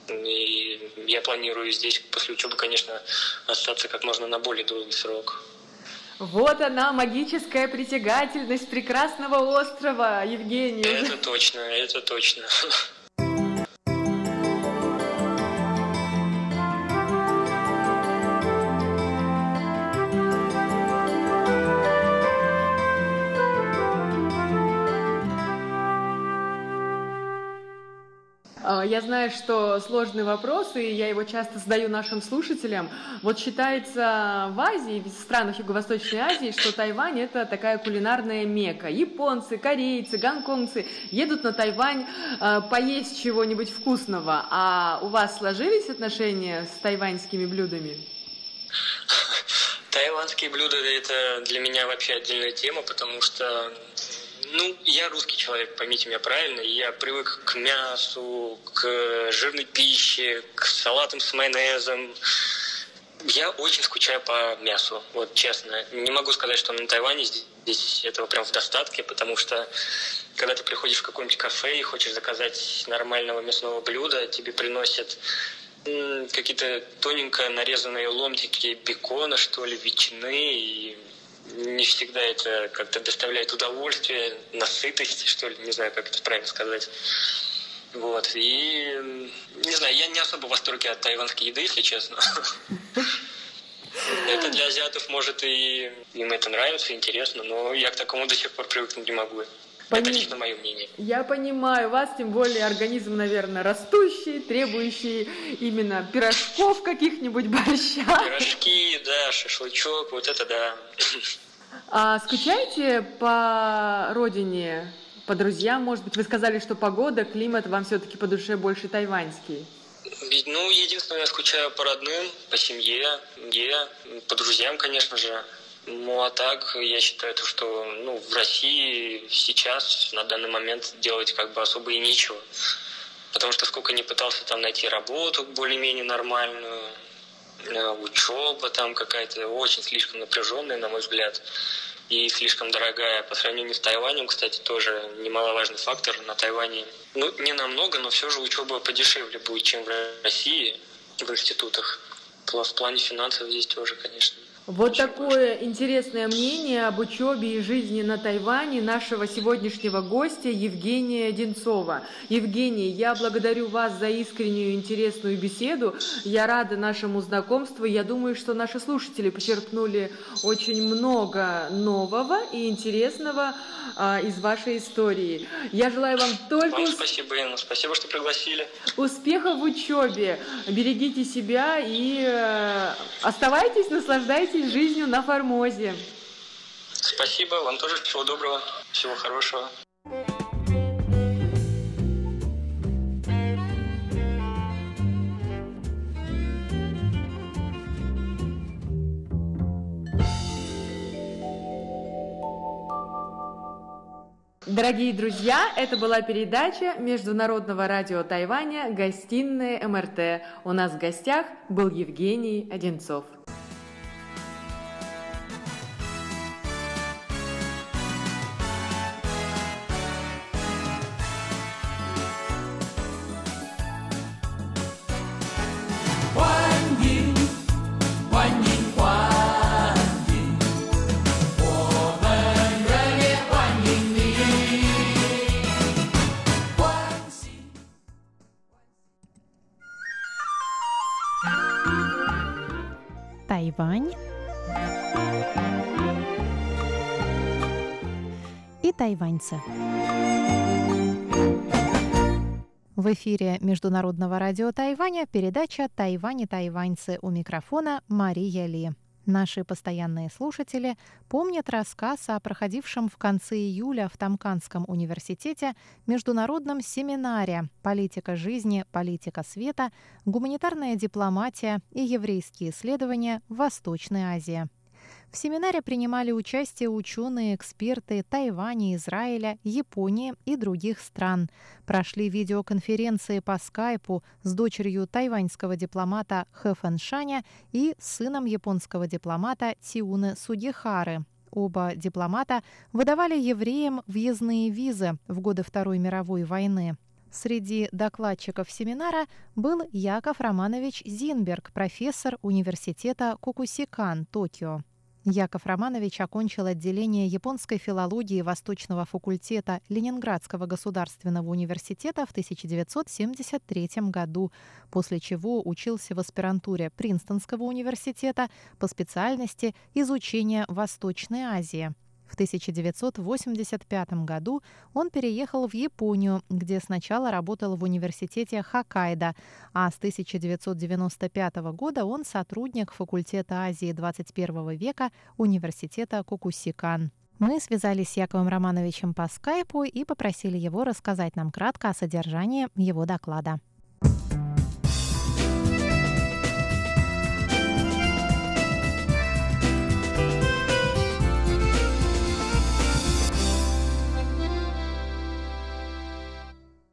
И я планирую здесь после учебы, конечно, остаться как можно на более долгий срок. Вот она, магическая притягательность прекрасного острова, Евгений. Это точно, это точно. Я знаю, что сложный вопрос, и я его часто задаю нашим слушателям. Вот считается в Азии, в странах Юго-Восточной Азии, что Тайвань – это такая кулинарная мека. Японцы, корейцы, гонконгцы едут на Тайвань э, поесть чего-нибудь вкусного. А у вас сложились отношения с тайваньскими блюдами? Тайванские блюда – это для меня вообще отдельная тема, потому что ну, я русский человек, поймите меня правильно. Я привык к мясу, к жирной пище, к салатам с майонезом. Я очень скучаю по мясу, вот честно. Не могу сказать, что на Тайване здесь этого прям в достатке, потому что когда ты приходишь в какое-нибудь кафе и хочешь заказать нормального мясного блюда, тебе приносят какие-то тоненько нарезанные ломтики бекона, что ли, ветчины и не всегда это как-то доставляет удовольствие, насытость, что ли, не знаю, как это правильно сказать. Вот, и, не знаю, я не особо в восторге от тайванской еды, если честно. Это для азиатов, может, и им это нравится, интересно, но я к такому до сих пор привыкнуть не могу. Пони... Это лично мое мнение. Я понимаю вас, тем более организм, наверное, растущий, требующий именно пирожков каких-нибудь борща. Пирожки, да, шашлычок, вот это да. А скучаете по родине, по друзьям? Может быть, вы сказали, что погода, климат вам все-таки по душе больше тайваньский? Ну, единственное, я скучаю по родным, по семье, по друзьям, конечно же. Ну, а так, я считаю, то, что ну, в России сейчас, на данный момент, делать как бы особо и нечего. Потому что сколько не пытался там найти работу более-менее нормальную, э, учеба там какая-то очень слишком напряженная, на мой взгляд, и слишком дорогая. По сравнению с Тайванем, кстати, тоже немаловажный фактор. На Тайване, ну, не намного, но все же учеба подешевле будет, чем в России в институтах. В плане финансов здесь тоже, конечно. Вот такое интересное мнение об учебе и жизни на Тайване нашего сегодняшнего гостя Евгения Одинцова. Евгений, я благодарю вас за искреннюю интересную беседу. Я рада нашему знакомству. Я думаю, что наши слушатели почерпнули очень много нового и интересного а, из вашей истории. Я желаю вам только... Вам спасибо, Инна. Спасибо, что пригласили. Успехов в учебе. Берегите себя и э, оставайтесь, наслаждайтесь наслаждайтесь жизнью на Формозе. Спасибо, вам тоже всего доброго, всего хорошего. Дорогие друзья, это была передача Международного радио Тайваня «Гостиная МРТ». У нас в гостях был Евгений Одинцов. Тайвань и тайваньцы. В эфире Международного радио Тайваня передача «Тайвань и тайваньцы» у микрофона Мария Ли. Наши постоянные слушатели помнят рассказ о проходившем в конце июля в Тамканском университете международном семинаре «Политика жизни, политика света, гуманитарная дипломатия и еврейские исследования в Восточной Азии». В семинаре принимали участие ученые, эксперты Тайваня, Израиля, Японии и других стран. Прошли видеоконференции по скайпу с дочерью тайваньского дипломата Хэ Фэншаня и сыном японского дипломата Тиуны Сугихары. Оба дипломата выдавали евреям въездные визы в годы Второй мировой войны. Среди докладчиков семинара был Яков Романович Зинберг, профессор университета Кукусикан, Токио. Яков Романович окончил отделение японской филологии Восточного факультета Ленинградского государственного университета в 1973 году, после чего учился в аспирантуре Принстонского университета по специальности изучения Восточной Азии. В 1985 году он переехал в Японию, где сначала работал в университете Хоккайдо, а с 1995 года он сотрудник факультета Азии 21 века университета Кукусикан. Мы связались с Яковом Романовичем по скайпу и попросили его рассказать нам кратко о содержании его доклада.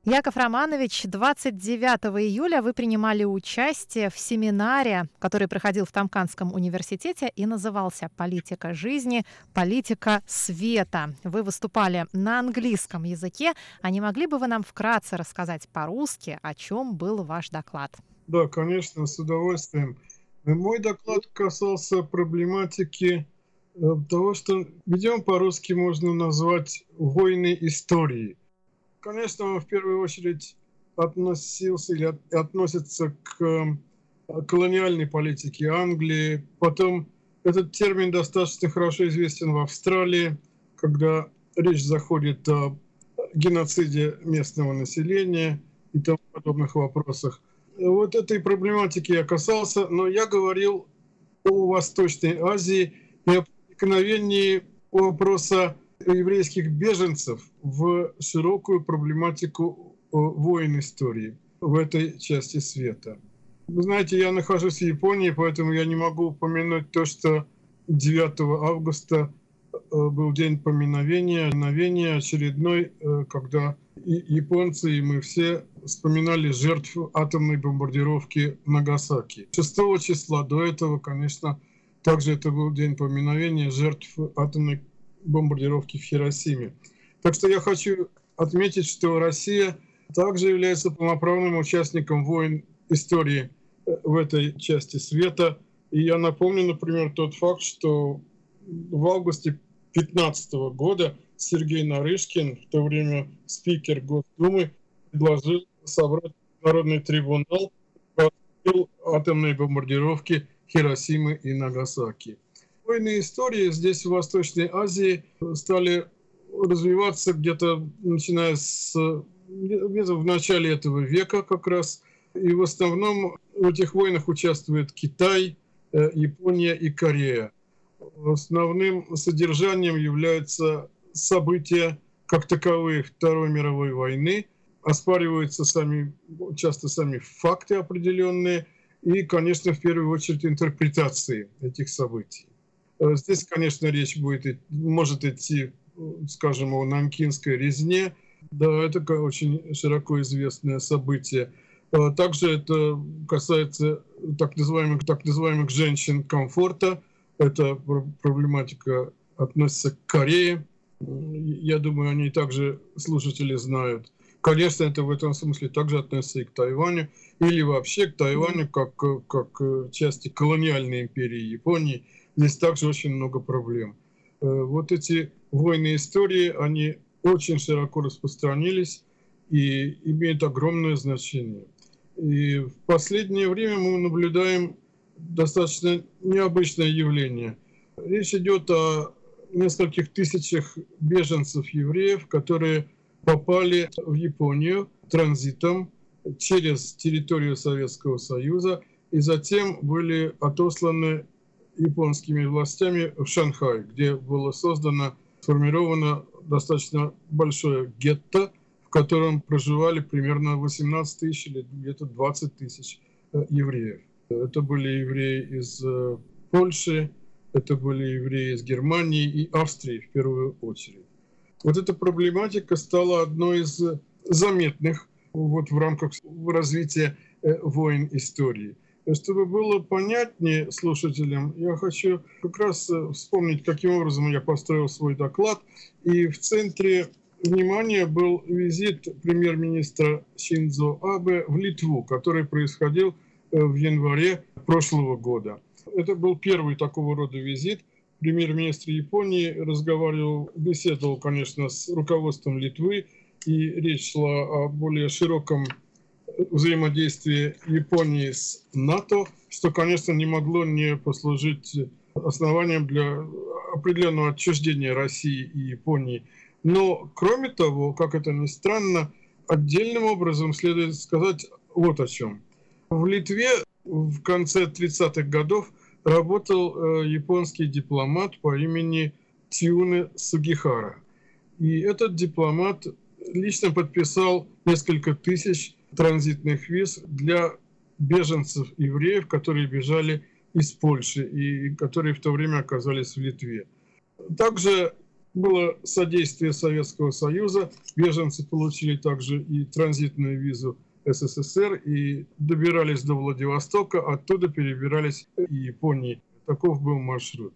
Яков Романович, 29 июля вы принимали участие в семинаре, который проходил в Тамканском университете и назывался «Политика жизни, политика света». Вы выступали на английском языке. А не могли бы вы нам вкратце рассказать по-русски, о чем был ваш доклад? Да, конечно, с удовольствием. Мой доклад касался проблематики э, того, что, видимо, по-русски можно назвать «войны истории». Конечно, он в первую очередь относился или относится к э, колониальной политике Англии. Потом этот термин достаточно хорошо известен в Австралии, когда речь заходит о геноциде местного населения и тому подобных вопросах. Вот этой проблематики я касался, но я говорил о Восточной Азии и о проникновении вопроса еврейских беженцев в широкую проблематику войн истории в этой части света. Вы знаете, я нахожусь в Японии, поэтому я не могу упомянуть то, что 9 августа э, был день поминовения, поминовения очередной, э, когда и японцы, и мы все вспоминали жертв атомной бомбардировки Нагасаки. 6 числа до этого, конечно, также это был день поминовения жертв атомной бомбардировки в Хиросиме. Так что я хочу отметить, что Россия также является полноправным участником войн истории э, в этой части света. И я напомню, например, тот факт, что в августе 2015 года Сергей Нарышкин, в то время спикер Госдумы, предложил собрать народный трибунал по атомной бомбардировки Хиросимы и Нагасаки. Войны истории здесь, в Восточной Азии, стали развиваться где-то начиная с где-то в начале этого века как раз. И в основном в этих войнах участвует Китай, э, Япония и Корея. Основным содержанием являются события как таковые Второй мировой войны, оспариваются сами, часто сами факты определенные и, конечно, в первую очередь интерпретации этих событий. Э, здесь, конечно, речь будет, может идти, скажем, о нанкинской резне. Да, это очень широко известное событие. Э, также это касается так называемых, так называемых женщин комфорта. Эта проблематика относится к Корее. Я думаю, они также слушатели знают. Конечно, это в этом смысле также относится и к Тайваню, или вообще к Тайваню как, как части колониальной империи Японии – здесь также очень много проблем. Э, вот эти войны истории, они очень широко распространились и имеют огромное значение. И в последнее время мы наблюдаем достаточно необычное явление. Речь идет о нескольких тысячах беженцев-евреев, которые попали в Японию транзитом через территорию Советского Союза и затем были отосланы японскими властями в Шанхай, где было создано, сформировано достаточно большое гетто, в котором проживали примерно 18 тысяч или где-то 20 тысяч э, евреев. Это были евреи из э, Польши, это были евреи из Германии и Австрии в первую очередь. Вот эта проблематика стала одной из заметных вот в рамках развития э, войн истории. Чтобы было понятнее слушателям, я хочу как раз э, вспомнить, каким образом я построил свой доклад. И в центре внимания был визит премьер-министра Шинзо Абе в Литву, который происходил э, в январе прошлого года. Это был первый такого рода визит. Премьер-министр Японии разговаривал, беседовал, конечно, с руководством Литвы, и речь шла о более широком взаимодействие Японии с НАТО, что, конечно, не могло не послужить основанием для определенного отчуждения России и Японии. Но, кроме того, как это ни странно, отдельным образом следует сказать вот о чем. В Литве в конце 30-х годов работал э, японский дипломат по имени Тиуне Сугихара. И этот дипломат лично подписал несколько тысяч транзитных виз для беженцев евреев, которые бежали из Польши и которые в то время оказались в Литве. Также было содействие Советского Союза. Беженцы получили также и транзитную визу СССР и добирались до Владивостока, оттуда перебирались в Японии. Таков был маршрут.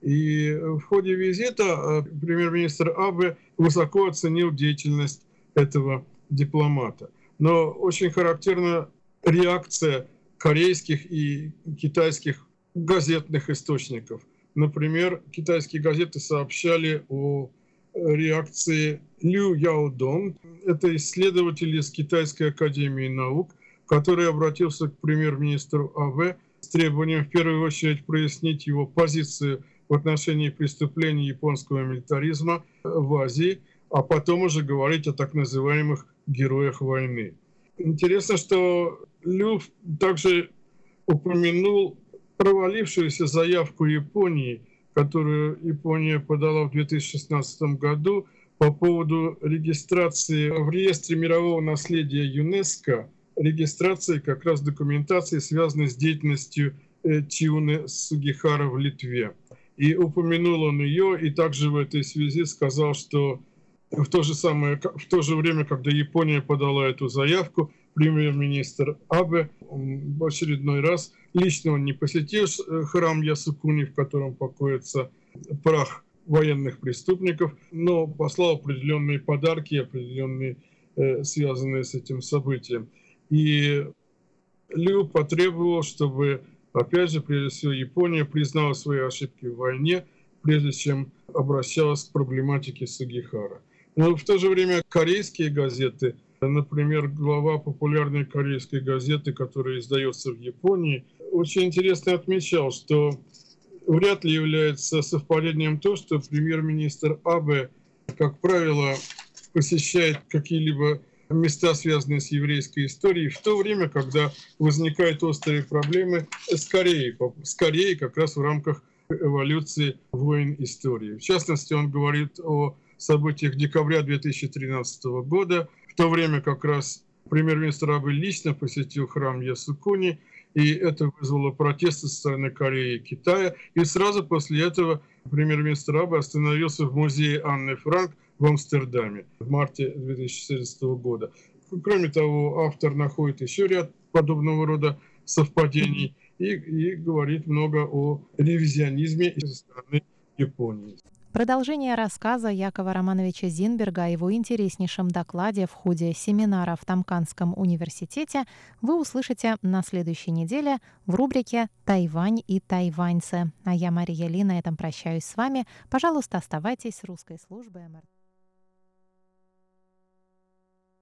И в ходе визита э, премьер-министр Абе высоко оценил деятельность этого дипломата. Но очень характерна реакция корейских и китайских газетных источников. Например, китайские газеты сообщали о реакции Лю Яодон. Это исследователь из Китайской академии наук, который обратился к премьер-министру АВ с требованием в первую очередь прояснить его позицию в отношении преступлений японского милитаризма в Азии, а потом уже говорить о так называемых героях войны. Интересно, что Люф также упомянул провалившуюся заявку Японии, которую Япония подала в 2016 году по поводу регистрации в реестре мирового наследия ЮНЕСКО, регистрации как раз документации, связанной с деятельностью э, Тиуны Сугихара в Литве. И упомянул он ее, и также в этой связи сказал, что в то же самое, в то же время, когда Япония подала эту заявку, премьер-министр Абе в очередной раз лично он не посетил э, храм Ясукуни, в котором покоится прах военных преступников, но послал определенные подарки, определенные, э, связанные с этим событием. И Лю потребовал, чтобы, опять же, прежде всего, Япония признала свои ошибки в войне, прежде чем обращалась к проблематике Сугихара. Но в то же время корейские газеты, например, глава популярной корейской газеты, которая издается в Японии, очень интересно отмечал, что вряд ли является совпадением то, что премьер-министр Абе, как правило, посещает какие-либо места, связанные с еврейской историей, в то время, когда возникают острые проблемы с Кореей, с Кореей как раз в рамках эволюции войн истории. В частности, он говорит о событиях декабря 2013 года, в то время как раз премьер-министр Абы лично посетил храм Ясукуни, и это вызвало протесты со стороны Кореи и Китая. И сразу после этого премьер-министр Абы остановился в музее Анны Франк в Амстердаме в марте 2014 года. Кроме того, автор находит еще ряд подобного рода совпадений и, и говорит много о ревизионизме со стороны Японии. Продолжение рассказа Якова Романовича Зинберга о его интереснейшем докладе в ходе семинара в Тамканском университете вы услышите на следующей неделе в рубрике «Тайвань и тайваньцы». А я, Мария Ли, на этом прощаюсь с вами. Пожалуйста, оставайтесь с русской службой МРТ.